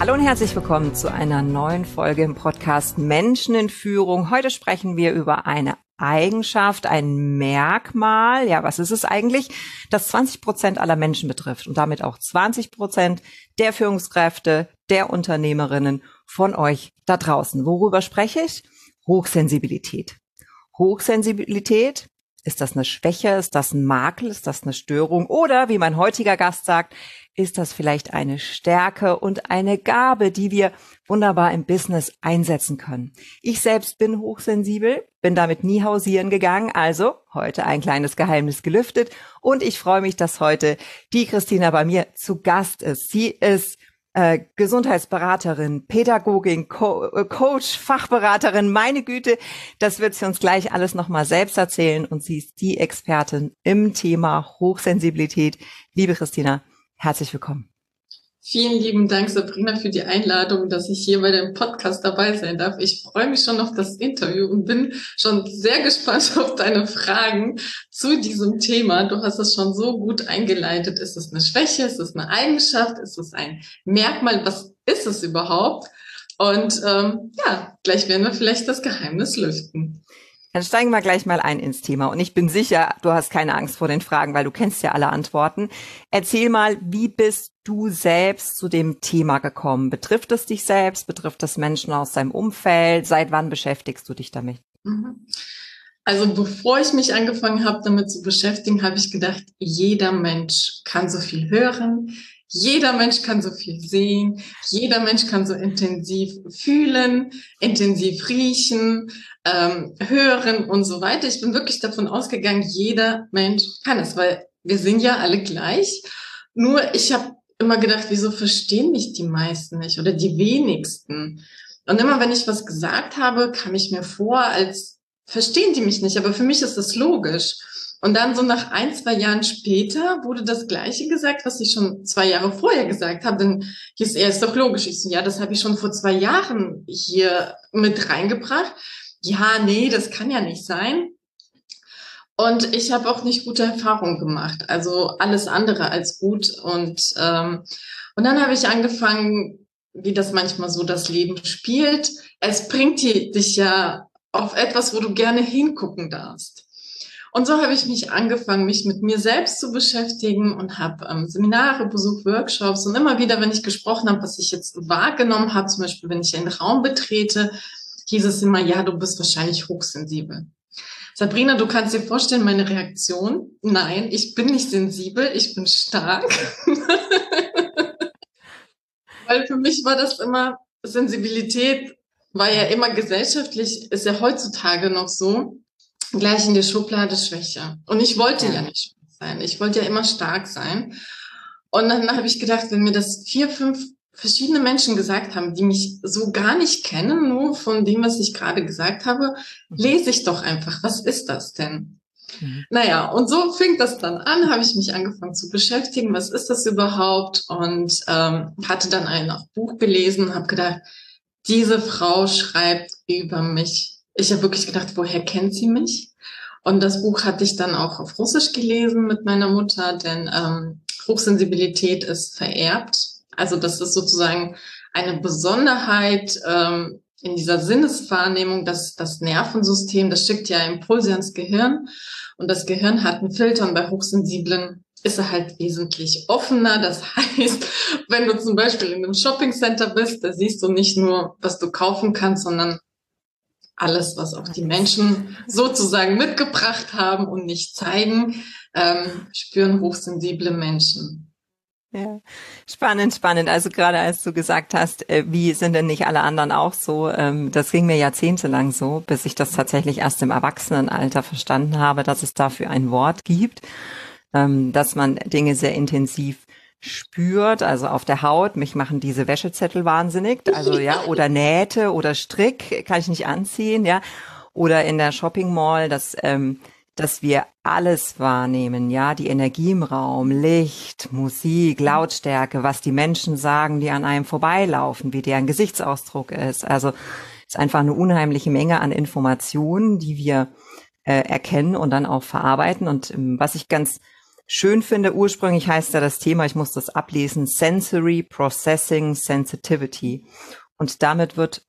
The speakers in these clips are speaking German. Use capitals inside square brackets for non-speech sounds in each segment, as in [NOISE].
Hallo und herzlich willkommen zu einer neuen Folge im Podcast Menschen in Führung. Heute sprechen wir über eine Eigenschaft, ein Merkmal, ja, was ist es eigentlich, das 20 Prozent aller Menschen betrifft und damit auch 20 Prozent der Führungskräfte, der Unternehmerinnen von euch da draußen. Worüber spreche ich? Hochsensibilität. Hochsensibilität, ist das eine Schwäche? Ist das ein Makel? Ist das eine Störung? Oder, wie mein heutiger Gast sagt, ist das vielleicht eine Stärke und eine Gabe, die wir wunderbar im Business einsetzen können. Ich selbst bin hochsensibel, bin damit nie hausieren gegangen, also heute ein kleines Geheimnis gelüftet und ich freue mich, dass heute die Christina bei mir zu Gast ist. Sie ist äh, Gesundheitsberaterin, Pädagogin, Co äh, Coach, Fachberaterin, meine Güte, das wird sie uns gleich alles nochmal selbst erzählen und sie ist die Expertin im Thema Hochsensibilität. Liebe Christina, Herzlich willkommen. Vielen lieben Dank, Sabrina, für die Einladung, dass ich hier bei dem Podcast dabei sein darf. Ich freue mich schon auf das Interview und bin schon sehr gespannt [LAUGHS] auf deine Fragen zu diesem Thema. Du hast es schon so gut eingeleitet. Ist es eine Schwäche? Ist es eine Eigenschaft? Ist es ein Merkmal? Was ist es überhaupt? Und ähm, ja, gleich werden wir vielleicht das Geheimnis lüften. Dann steigen wir gleich mal ein ins Thema. Und ich bin sicher, du hast keine Angst vor den Fragen, weil du kennst ja alle Antworten. Erzähl mal, wie bist du selbst zu dem Thema gekommen? Betrifft es dich selbst? Betrifft es Menschen aus deinem Umfeld? Seit wann beschäftigst du dich damit? Mhm. Also bevor ich mich angefangen habe, damit zu beschäftigen, habe ich gedacht, jeder Mensch kann so viel hören, jeder Mensch kann so viel sehen, jeder Mensch kann so intensiv fühlen, intensiv riechen, ähm, hören und so weiter. Ich bin wirklich davon ausgegangen, jeder Mensch kann es, weil wir sind ja alle gleich. Nur ich habe immer gedacht, wieso verstehen mich die meisten nicht oder die wenigsten? Und immer wenn ich was gesagt habe, kam ich mir vor, als verstehen die mich nicht. Aber für mich ist das logisch. Und dann so nach ein, zwei Jahren später wurde das Gleiche gesagt, was ich schon zwei Jahre vorher gesagt habe. Dann hieß er, ist doch logisch. Ich so, ja, das habe ich schon vor zwei Jahren hier mit reingebracht. Ja, nee, das kann ja nicht sein. Und ich habe auch nicht gute Erfahrungen gemacht. Also alles andere als gut. Und, ähm, und dann habe ich angefangen, wie das manchmal so das Leben spielt. Es bringt dich ja auf etwas, wo du gerne hingucken darfst. Und so habe ich mich angefangen, mich mit mir selbst zu beschäftigen und habe ähm, Seminare besucht, Workshops und immer wieder, wenn ich gesprochen habe, was ich jetzt wahrgenommen habe, zum Beispiel, wenn ich einen Raum betrete, hieß es immer, ja, du bist wahrscheinlich hochsensibel. Sabrina, du kannst dir vorstellen, meine Reaktion, nein, ich bin nicht sensibel, ich bin stark. [LAUGHS] Weil für mich war das immer, Sensibilität war ja immer gesellschaftlich, ist ja heutzutage noch so, gleich in die Schublade Schwäche. Und ich wollte ja, ja nicht schwach sein. Ich wollte ja immer stark sein. Und dann habe ich gedacht, wenn mir das vier, fünf verschiedene Menschen gesagt haben, die mich so gar nicht kennen, nur von dem, was ich gerade gesagt habe, mhm. lese ich doch einfach, was ist das denn? Mhm. Naja, und so fing das dann an, habe ich mich angefangen zu beschäftigen, was ist das überhaupt? Und ähm, hatte dann ein Buch gelesen habe gedacht, diese Frau schreibt über mich ich habe wirklich gedacht, woher kennt sie mich? Und das Buch hatte ich dann auch auf Russisch gelesen mit meiner Mutter, denn ähm, Hochsensibilität ist vererbt. Also das ist sozusagen eine Besonderheit ähm, in dieser Sinneswahrnehmung, dass das Nervensystem, das schickt ja Impulse ans Gehirn und das Gehirn hat einen Filter und bei Hochsensiblen ist er halt wesentlich offener. Das [LAUGHS] heißt, wenn du zum Beispiel in einem Shoppingcenter bist, da siehst du nicht nur, was du kaufen kannst, sondern alles, was auch die Menschen sozusagen mitgebracht haben und nicht zeigen, ähm, spüren hochsensible Menschen. Ja, spannend, spannend. Also gerade als du gesagt hast, äh, wie sind denn nicht alle anderen auch so, ähm, das ging mir jahrzehntelang so, bis ich das tatsächlich erst im Erwachsenenalter verstanden habe, dass es dafür ein Wort gibt, ähm, dass man Dinge sehr intensiv spürt, also auf der Haut. Mich machen diese Wäschezettel wahnsinnig, also ja, [LAUGHS] oder Nähte oder Strick kann ich nicht anziehen, ja, oder in der Shopping Mall, dass ähm, dass wir alles wahrnehmen, ja, die Energie im Raum, Licht, Musik, Lautstärke, was die Menschen sagen, die an einem vorbeilaufen, wie deren Gesichtsausdruck ist. Also ist einfach eine unheimliche Menge an Informationen, die wir äh, erkennen und dann auch verarbeiten. Und ähm, was ich ganz schön finde, ursprünglich heißt ja das Thema, ich muss das ablesen, Sensory Processing Sensitivity. Und damit wird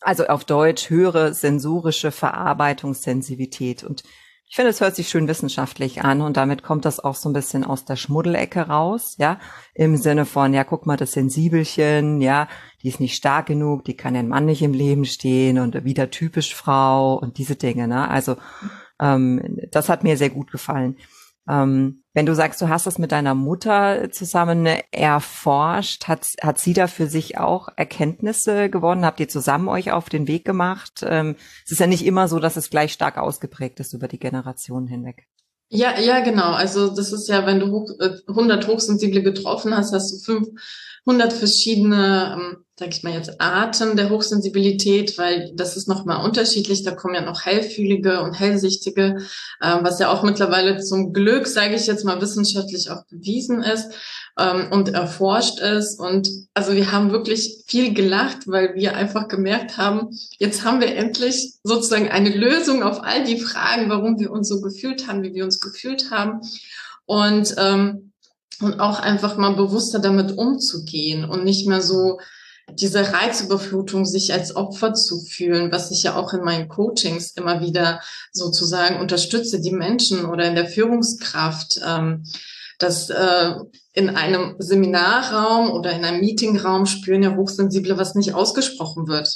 also auf Deutsch höhere sensorische Verarbeitungssensitivität. Und ich finde, es hört sich schön wissenschaftlich an und damit kommt das auch so ein bisschen aus der Schmuddelecke raus, ja, im Sinne von, ja, guck mal, das Sensibelchen, ja, die ist nicht stark genug, die kann ein Mann nicht im Leben stehen und wieder typisch Frau und diese Dinge, ne? Also ähm, das hat mir sehr gut gefallen. Ähm, wenn du sagst, du hast das mit deiner Mutter zusammen erforscht, hat, hat sie da für sich auch Erkenntnisse gewonnen? Habt ihr zusammen euch auf den Weg gemacht? Ähm, es ist ja nicht immer so, dass es gleich stark ausgeprägt ist über die Generationen hinweg. Ja, ja, genau. Also das ist ja, wenn du 100 äh, Hochsensible getroffen hast, hast du 500 verschiedene ähm, sag ich mal jetzt, Arten der Hochsensibilität, weil das ist nochmal unterschiedlich. Da kommen ja noch hellfühlige und hellsichtige, äh, was ja auch mittlerweile zum Glück, sage ich jetzt mal, wissenschaftlich auch bewiesen ist ähm, und erforscht ist. Und also wir haben wirklich viel gelacht, weil wir einfach gemerkt haben, jetzt haben wir endlich sozusagen eine Lösung auf all die Fragen, warum wir uns so gefühlt haben, wie wir uns gefühlt haben. Und ähm, und auch einfach mal bewusster damit umzugehen und nicht mehr so diese Reizüberflutung, sich als Opfer zu fühlen, was ich ja auch in meinen Coachings immer wieder sozusagen unterstütze, die Menschen oder in der Führungskraft, ähm, dass äh, in einem Seminarraum oder in einem Meetingraum spüren ja Hochsensible, was nicht ausgesprochen wird,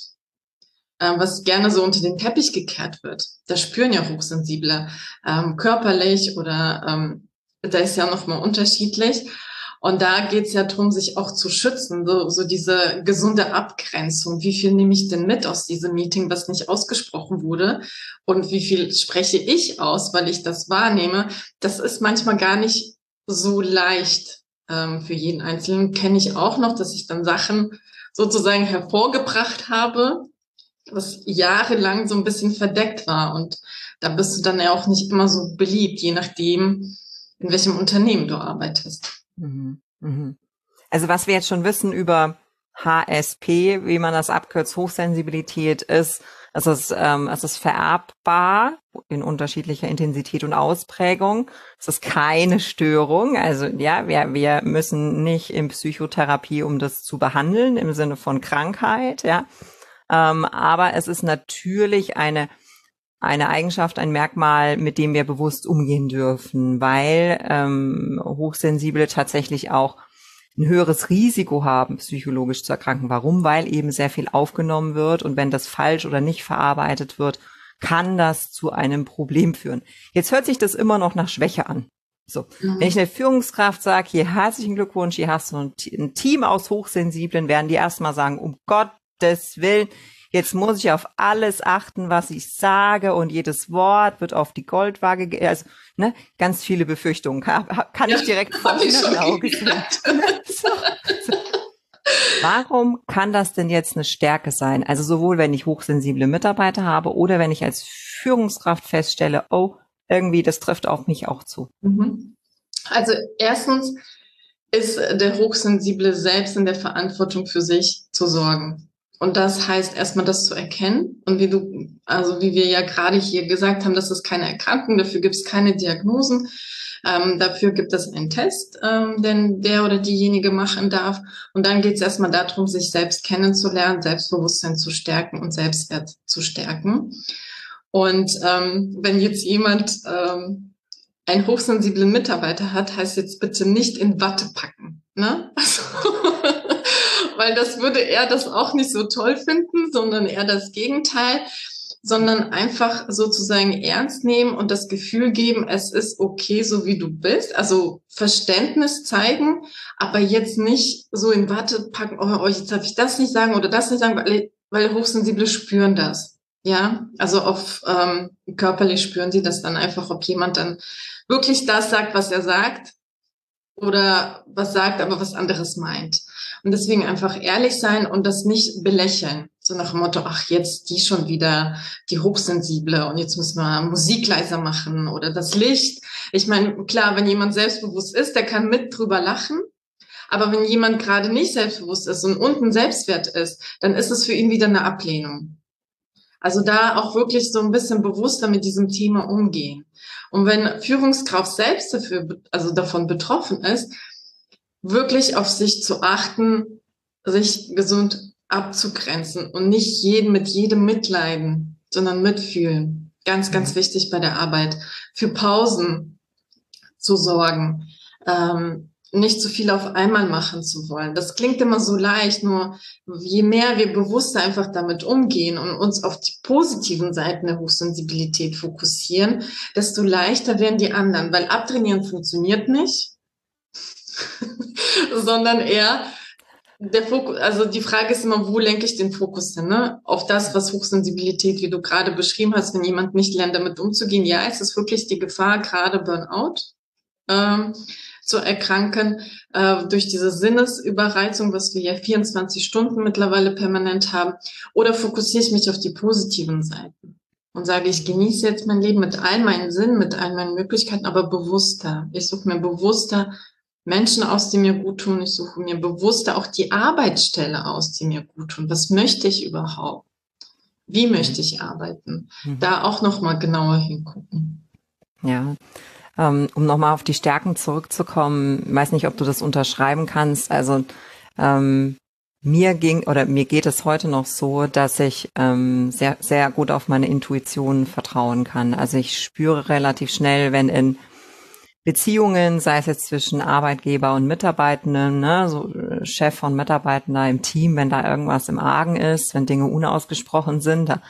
äh, was gerne so unter den Teppich gekehrt wird. Da spüren ja Hochsensible ähm, körperlich oder ähm, da ist ja nochmal unterschiedlich. Und da geht es ja darum, sich auch zu schützen, so, so diese gesunde Abgrenzung. Wie viel nehme ich denn mit aus diesem Meeting, was nicht ausgesprochen wurde? Und wie viel spreche ich aus, weil ich das wahrnehme? Das ist manchmal gar nicht so leicht ähm, für jeden Einzelnen. Kenne ich auch noch, dass ich dann Sachen sozusagen hervorgebracht habe, was jahrelang so ein bisschen verdeckt war. Und da bist du dann ja auch nicht immer so beliebt, je nachdem, in welchem Unternehmen du arbeitest. Mhm. Mhm. Also was wir jetzt schon wissen über HSP, wie man das abkürzt, Hochsensibilität ist, es ist, ähm, es ist vererbbar in unterschiedlicher Intensität und Ausprägung. Es ist keine Störung. Also ja, wir, wir müssen nicht in Psychotherapie, um das zu behandeln im Sinne von Krankheit, ja. Ähm, aber es ist natürlich eine eine Eigenschaft, ein Merkmal, mit dem wir bewusst umgehen dürfen, weil ähm, Hochsensible tatsächlich auch ein höheres Risiko haben, psychologisch zu erkranken. Warum? Weil eben sehr viel aufgenommen wird und wenn das falsch oder nicht verarbeitet wird, kann das zu einem Problem führen. Jetzt hört sich das immer noch nach Schwäche an. So, mhm. wenn ich eine Führungskraft sage, hier herzlichen Glückwunsch, hier hast du ein, ein Team aus Hochsensiblen, werden die erstmal sagen, um Gottes Willen, jetzt muss ich auf alles achten, was ich sage und jedes Wort wird auf die Goldwaage, also ne, ganz viele Befürchtungen. Kann, kann ja, ich direkt vor dem Auge [LAUGHS] so. Warum kann das denn jetzt eine Stärke sein? Also sowohl wenn ich hochsensible Mitarbeiter habe oder wenn ich als Führungskraft feststelle, oh, irgendwie das trifft auf mich auch zu. Mhm. Also erstens ist der Hochsensible selbst in der Verantwortung für sich zu sorgen. Und das heißt erstmal das zu erkennen. Und wie du, also wie wir ja gerade hier gesagt haben, das ist keine Erkrankung, dafür gibt es keine Diagnosen. Ähm, dafür gibt es einen Test, ähm, den der oder diejenige machen darf. Und dann geht es erstmal darum, sich selbst kennenzulernen, Selbstbewusstsein zu stärken und Selbstwert zu stärken. Und ähm, wenn jetzt jemand ähm, einen hochsensiblen Mitarbeiter hat, heißt jetzt bitte nicht in Watte packen. Ne? [LAUGHS] Also weil das würde er das auch nicht so toll finden, sondern eher das Gegenteil, sondern einfach sozusagen ernst nehmen und das Gefühl geben, es ist okay, so wie du bist. Also Verständnis zeigen, aber jetzt nicht so in Watte packen, oh, jetzt darf ich das nicht sagen oder das nicht sagen, weil, weil Hochsensible spüren das. Ja, also auf ähm, körperlich spüren sie das dann einfach, ob jemand dann wirklich das sagt, was er sagt oder was sagt, aber was anderes meint. Und deswegen einfach ehrlich sein und das nicht belächeln. So nach dem Motto, ach, jetzt die schon wieder, die Hochsensible und jetzt müssen wir Musik leiser machen oder das Licht. Ich meine, klar, wenn jemand selbstbewusst ist, der kann mit drüber lachen. Aber wenn jemand gerade nicht selbstbewusst ist und unten Selbstwert ist, dann ist es für ihn wieder eine Ablehnung. Also da auch wirklich so ein bisschen bewusster mit diesem Thema umgehen. Und wenn Führungskraft selbst dafür, also davon betroffen ist, wirklich auf sich zu achten, sich gesund abzugrenzen und nicht jeden mit jedem mitleiden, sondern mitfühlen. Ganz, ganz wichtig bei der Arbeit. Für Pausen zu sorgen. Ähm, nicht zu viel auf einmal machen zu wollen. Das klingt immer so leicht, nur je mehr wir bewusster einfach damit umgehen und uns auf die positiven Seiten der Hochsensibilität fokussieren, desto leichter werden die anderen, weil abtrainieren funktioniert nicht, [LAUGHS] sondern eher der Fokus, also die Frage ist immer, wo lenke ich den Fokus hin? Ne? Auf das, was Hochsensibilität, wie du gerade beschrieben hast, wenn jemand nicht lernt, damit umzugehen. Ja, es ist wirklich die Gefahr, gerade Burnout. Ähm, zu erkranken äh, durch diese Sinnesüberreizung, was wir ja 24 Stunden mittlerweile permanent haben? Oder fokussiere ich mich auf die positiven Seiten und sage, ich genieße jetzt mein Leben mit all meinen Sinnen, mit all meinen Möglichkeiten, aber bewusster. Ich suche mir bewusster Menschen aus, die mir gut tun. Ich suche mir bewusster auch die Arbeitsstelle aus, die mir gut tun. Was möchte ich überhaupt? Wie möchte ich arbeiten? Mhm. Da auch noch mal genauer hingucken. Ja, ähm, um nochmal auf die Stärken zurückzukommen, weiß nicht, ob du das unterschreiben kannst. Also ähm, mir ging oder mir geht es heute noch so, dass ich ähm, sehr, sehr gut auf meine Intuition vertrauen kann. Also ich spüre relativ schnell, wenn in Beziehungen, sei es jetzt zwischen Arbeitgeber und Mitarbeitenden, ne, so äh, Chef und Mitarbeitender im Team, wenn da irgendwas im Argen ist, wenn Dinge unausgesprochen sind, da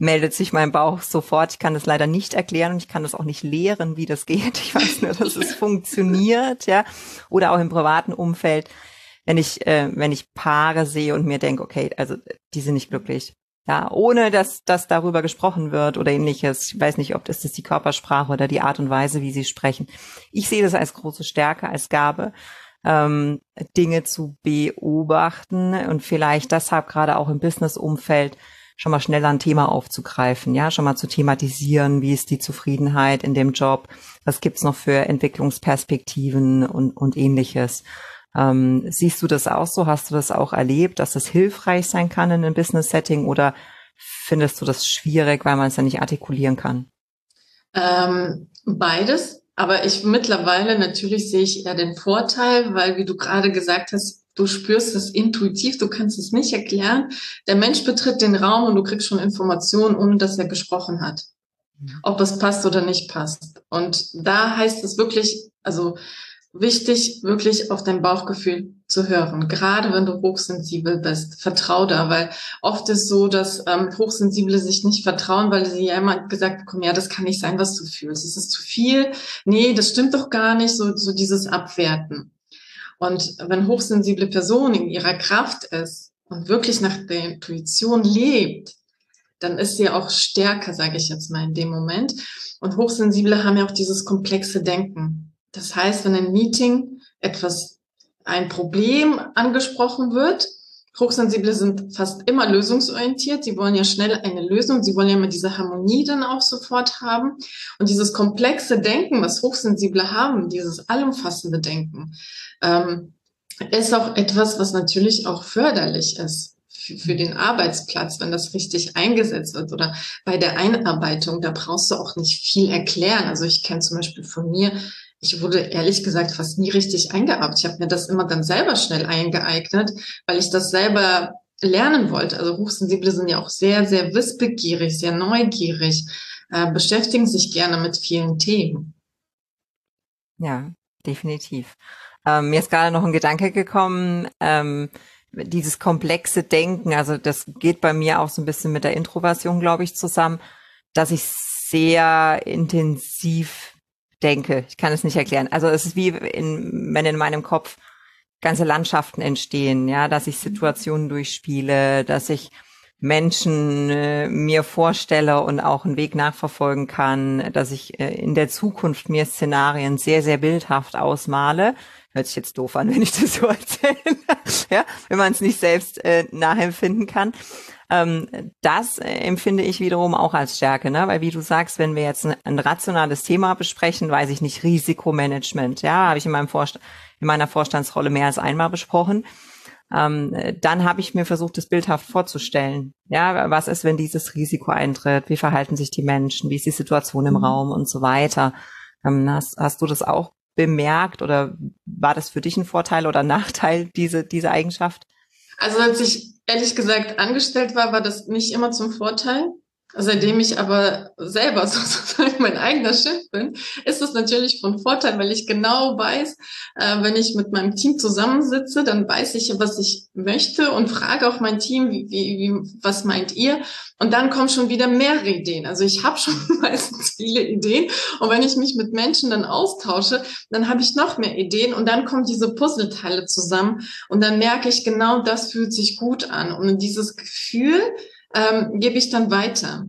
meldet sich mein Bauch sofort. Ich kann das leider nicht erklären und ich kann das auch nicht lehren, wie das geht. Ich weiß nur, dass es funktioniert, ja. Oder auch im privaten Umfeld, wenn ich, äh, wenn ich Paare sehe und mir denke, okay, also die sind nicht glücklich. Ja, ohne dass, dass darüber gesprochen wird oder ähnliches. Ich weiß nicht, ob das ist die Körpersprache oder die Art und Weise, wie sie sprechen. Ich sehe das als große Stärke, als Gabe, ähm, Dinge zu beobachten und vielleicht deshalb gerade auch im Business-Umfeld schon mal schneller ein Thema aufzugreifen, ja, schon mal zu thematisieren, wie ist die Zufriedenheit in dem Job, was gibt's noch für Entwicklungsperspektiven und, und ähnliches. Ähm, siehst du das auch so? Hast du das auch erlebt, dass das hilfreich sein kann in einem Business-Setting oder findest du das schwierig, weil man es ja nicht artikulieren kann? Ähm, beides. Aber ich mittlerweile natürlich sehe ich eher den Vorteil, weil wie du gerade gesagt hast, Du spürst es intuitiv, du kannst es nicht erklären. Der Mensch betritt den Raum und du kriegst schon Informationen, ohne dass er gesprochen hat. Ob es passt oder nicht passt. Und da heißt es wirklich, also wichtig, wirklich auf dein Bauchgefühl zu hören. Gerade wenn du hochsensibel bist, vertrau da, weil oft ist so, dass ähm, Hochsensible sich nicht vertrauen, weil sie ja immer gesagt bekommen, ja, das kann nicht sein, was du fühlst. Es ist zu viel. Nee, das stimmt doch gar nicht. So, so dieses Abwerten. Und wenn hochsensible Person in ihrer Kraft ist und wirklich nach der Intuition lebt, dann ist sie auch stärker, sage ich jetzt mal in dem Moment. Und Hochsensible haben ja auch dieses komplexe Denken. Das heißt, wenn ein Meeting etwas, ein Problem angesprochen wird, Hochsensible sind fast immer lösungsorientiert. Sie wollen ja schnell eine Lösung. Sie wollen ja immer diese Harmonie dann auch sofort haben. Und dieses komplexe Denken, was Hochsensible haben, dieses allumfassende Denken, ähm, ist auch etwas, was natürlich auch förderlich ist für, für den Arbeitsplatz, wenn das richtig eingesetzt wird oder bei der Einarbeitung. Da brauchst du auch nicht viel erklären. Also ich kenne zum Beispiel von mir, ich wurde ehrlich gesagt fast nie richtig eingearbeitet. Ich habe mir das immer dann selber schnell eingeeignet, weil ich das selber lernen wollte. Also Hochsensible sind ja auch sehr, sehr wissbegierig, sehr neugierig, äh, beschäftigen sich gerne mit vielen Themen. Ja, definitiv. Ähm, mir ist gerade noch ein Gedanke gekommen, ähm, dieses komplexe Denken, also das geht bei mir auch so ein bisschen mit der Introversion, glaube ich, zusammen, dass ich sehr intensiv denke. Ich kann es nicht erklären. Also es ist wie in, wenn in meinem Kopf ganze Landschaften entstehen, ja, dass ich Situationen durchspiele, dass ich Menschen äh, mir vorstelle und auch einen Weg nachverfolgen kann, dass ich äh, in der Zukunft mir Szenarien sehr, sehr bildhaft ausmale, hört sich jetzt doof an, [LAUGHS] wenn ich das so erzähle, [LAUGHS] ja, wenn man es nicht selbst äh, nachempfinden kann. Ähm, das äh, empfinde ich wiederum auch als Stärke, ne? weil wie du sagst, wenn wir jetzt ein, ein rationales Thema besprechen, weiß ich nicht, Risikomanagement, ja, habe ich in meinem Vorst in meiner Vorstandsrolle mehr als einmal besprochen. Ähm, dann habe ich mir versucht, das bildhaft vorzustellen. Ja, was ist, wenn dieses Risiko eintritt? Wie verhalten sich die Menschen? Wie ist die Situation im mhm. Raum und so weiter? Ähm, hast, hast du das auch bemerkt oder war das für dich ein Vorteil oder Nachteil, diese, diese Eigenschaft? Also als ich ehrlich gesagt angestellt war, war das nicht immer zum Vorteil. Seitdem ich aber selber [LAUGHS] sozusagen mein eigener Chef bin, ist es natürlich von Vorteil, weil ich genau weiß, äh, wenn ich mit meinem Team zusammensitze, dann weiß ich, was ich möchte und frage auch mein Team, wie, wie, was meint ihr? Und dann kommen schon wieder mehrere Ideen. Also ich habe schon [LAUGHS] meistens viele Ideen. Und wenn ich mich mit Menschen dann austausche, dann habe ich noch mehr Ideen und dann kommen diese Puzzleteile zusammen und dann merke ich, genau das fühlt sich gut an. Und dieses Gefühl, ähm, gebe ich dann weiter.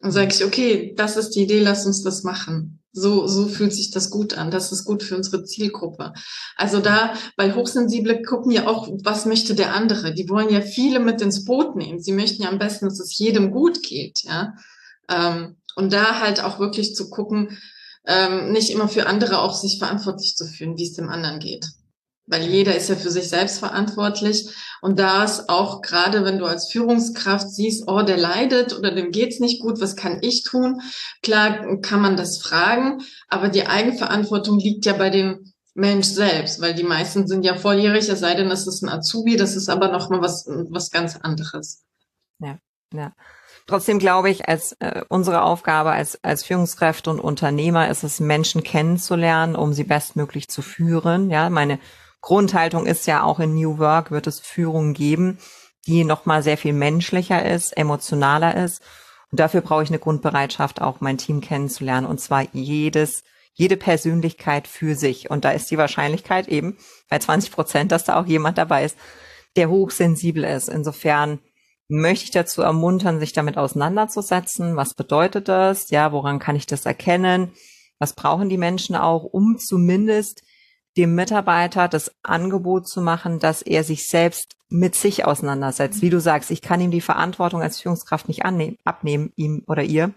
Und sage ich, okay, das ist die Idee, lass uns das machen. So, so fühlt sich das gut an. Das ist gut für unsere Zielgruppe. Also da, weil Hochsensible gucken ja auch, was möchte der andere. Die wollen ja viele mit ins Boot nehmen. Sie möchten ja am besten, dass es jedem gut geht, ja. Ähm, und da halt auch wirklich zu gucken, ähm, nicht immer für andere auch sich verantwortlich zu fühlen, wie es dem anderen geht weil jeder ist ja für sich selbst verantwortlich. Und da ist auch gerade, wenn du als Führungskraft siehst, oh, der leidet oder dem geht's nicht gut, was kann ich tun? Klar kann man das fragen, aber die Eigenverantwortung liegt ja bei dem Mensch selbst, weil die meisten sind ja volljährig, es sei denn, es ist ein Azubi, das ist aber nochmal was, was ganz anderes. Ja, ja. Trotzdem glaube ich, als äh, unsere Aufgabe als, als Führungskräfte und Unternehmer ist es, Menschen kennenzulernen, um sie bestmöglich zu führen. Ja, meine Grundhaltung ist ja auch in New Work wird es Führung geben, die nochmal sehr viel menschlicher ist, emotionaler ist. Und dafür brauche ich eine Grundbereitschaft, auch mein Team kennenzulernen. Und zwar jedes, jede Persönlichkeit für sich. Und da ist die Wahrscheinlichkeit eben bei 20 Prozent, dass da auch jemand dabei ist, der hochsensibel ist. Insofern möchte ich dazu ermuntern, sich damit auseinanderzusetzen. Was bedeutet das? Ja, woran kann ich das erkennen? Was brauchen die Menschen auch, um zumindest dem Mitarbeiter das Angebot zu machen, dass er sich selbst mit sich auseinandersetzt. Wie du sagst, ich kann ihm die Verantwortung als Führungskraft nicht annehmen, abnehmen, ihm oder ihr.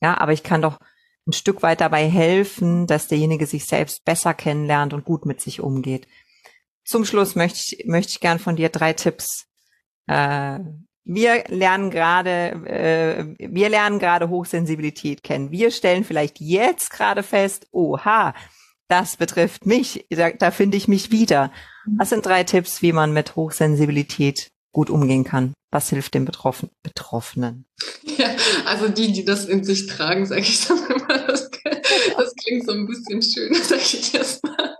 Ja, aber ich kann doch ein Stück weit dabei helfen, dass derjenige sich selbst besser kennenlernt und gut mit sich umgeht. Zum Schluss möchte ich, möchte ich gern von dir drei Tipps. Äh, wir lernen gerade, äh, wir lernen gerade Hochsensibilität kennen. Wir stellen vielleicht jetzt gerade fest, oha, das betrifft mich, da, da finde ich mich wieder. Was sind drei Tipps, wie man mit Hochsensibilität gut umgehen kann? Was hilft dem Betroffen Betroffenen? Ja, also die, die das in sich tragen, sage ich dann [LAUGHS] immer, das, [LAUGHS] das klingt so ein bisschen schön, [LAUGHS] sage ich erstmal.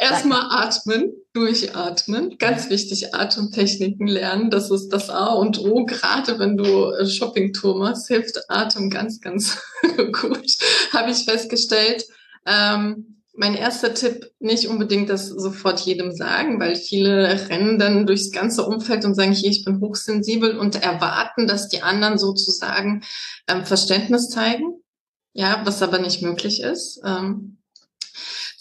Erstmal atmen, durchatmen. Ganz wichtig, Atemtechniken lernen. Das ist das A und O. Gerade wenn du Shoppingtour machst, hilft Atem ganz, ganz gut. Habe ich festgestellt. Ähm, mein erster Tipp, nicht unbedingt das sofort jedem sagen, weil viele rennen dann durchs ganze Umfeld und sagen, hier, ich bin hochsensibel und erwarten, dass die anderen sozusagen ähm, Verständnis zeigen. Ja, was aber nicht möglich ist. Ähm,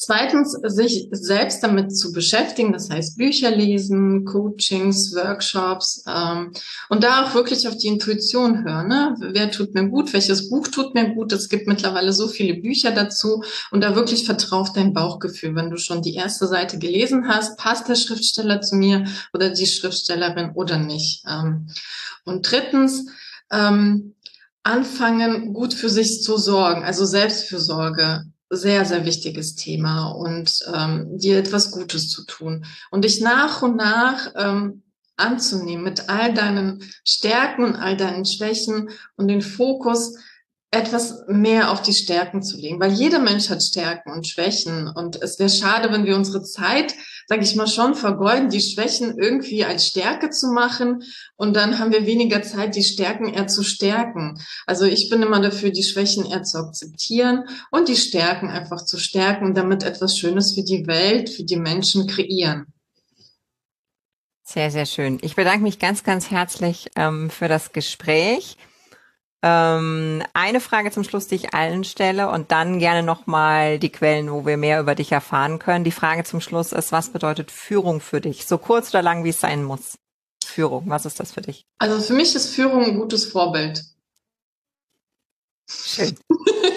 Zweitens, sich selbst damit zu beschäftigen, das heißt Bücher lesen, Coachings, Workshops ähm, und da auch wirklich auf die Intuition hören. Ne? Wer tut mir gut? Welches Buch tut mir gut? Es gibt mittlerweile so viele Bücher dazu und da wirklich vertrauf dein Bauchgefühl. Wenn du schon die erste Seite gelesen hast, passt der Schriftsteller zu mir oder die Schriftstellerin oder nicht. Ähm, und drittens, ähm, anfangen, gut für sich zu sorgen, also Selbstfürsorge sehr, sehr wichtiges Thema und ähm, dir etwas Gutes zu tun. Und dich nach und nach ähm, anzunehmen mit all deinen Stärken und all deinen Schwächen und den Fokus etwas mehr auf die Stärken zu legen, weil jeder Mensch hat Stärken und Schwächen und es wäre schade, wenn wir unsere Zeit, sage ich mal, schon vergeuden, die Schwächen irgendwie als Stärke zu machen und dann haben wir weniger Zeit, die Stärken eher zu stärken. Also ich bin immer dafür, die Schwächen eher zu akzeptieren und die Stärken einfach zu stärken, damit etwas Schönes für die Welt, für die Menschen kreieren. Sehr, sehr schön. Ich bedanke mich ganz, ganz herzlich ähm, für das Gespräch. Ähm, eine Frage zum Schluss, die ich allen stelle und dann gerne nochmal die Quellen, wo wir mehr über dich erfahren können. Die Frage zum Schluss ist, was bedeutet Führung für dich? So kurz oder lang, wie es sein muss. Führung, was ist das für dich? Also für mich ist Führung ein gutes Vorbild. Schön.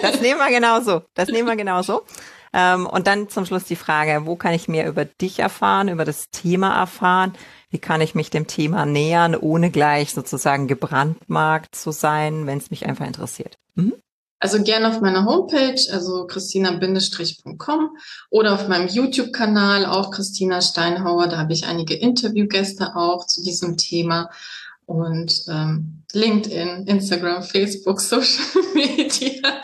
Das nehmen wir genauso. Das nehmen wir genauso. Ähm, und dann zum Schluss die Frage, wo kann ich mehr über dich erfahren, über das Thema erfahren? Wie kann ich mich dem Thema nähern, ohne gleich sozusagen gebrandmarkt zu sein, wenn es mich einfach interessiert? Mhm. Also gerne auf meiner Homepage, also christina-com oder auf meinem YouTube-Kanal, auch Christina Steinhauer. Da habe ich einige Interviewgäste auch zu diesem Thema und ähm, LinkedIn, Instagram, Facebook, [LAUGHS] Social Media.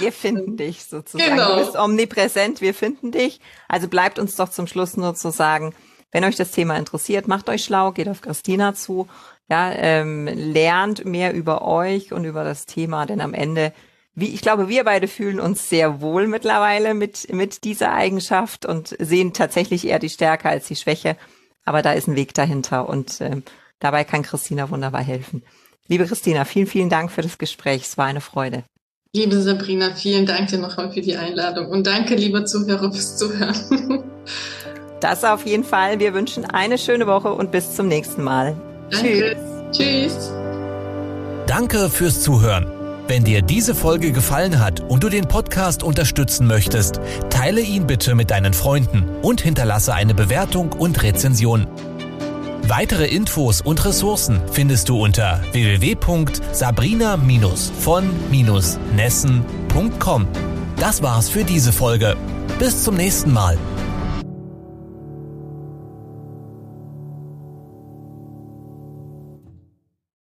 Wir finden dich sozusagen. Genau. Du bist omnipräsent, wir finden dich. Also bleibt uns doch zum Schluss nur zu sagen, wenn euch das Thema interessiert, macht euch schlau, geht auf Christina zu, ja, ähm, lernt mehr über euch und über das Thema, denn am Ende, wie ich glaube, wir beide fühlen uns sehr wohl mittlerweile mit mit dieser Eigenschaft und sehen tatsächlich eher die Stärke als die Schwäche. Aber da ist ein Weg dahinter und ähm, Dabei kann Christina wunderbar helfen. Liebe Christina, vielen, vielen Dank für das Gespräch. Es war eine Freude. Liebe Sabrina, vielen Dank dir nochmal für die Einladung und danke, liebe Zuhörer, fürs Zuhören. [LAUGHS] Das auf jeden Fall. Wir wünschen eine schöne Woche und bis zum nächsten Mal. Danke. Tschüss. Tschüss. Danke fürs Zuhören. Wenn dir diese Folge gefallen hat und du den Podcast unterstützen möchtest, teile ihn bitte mit deinen Freunden und hinterlasse eine Bewertung und Rezension. Weitere Infos und Ressourcen findest du unter www.sabrina-von-nessen.com. Das war's für diese Folge. Bis zum nächsten Mal.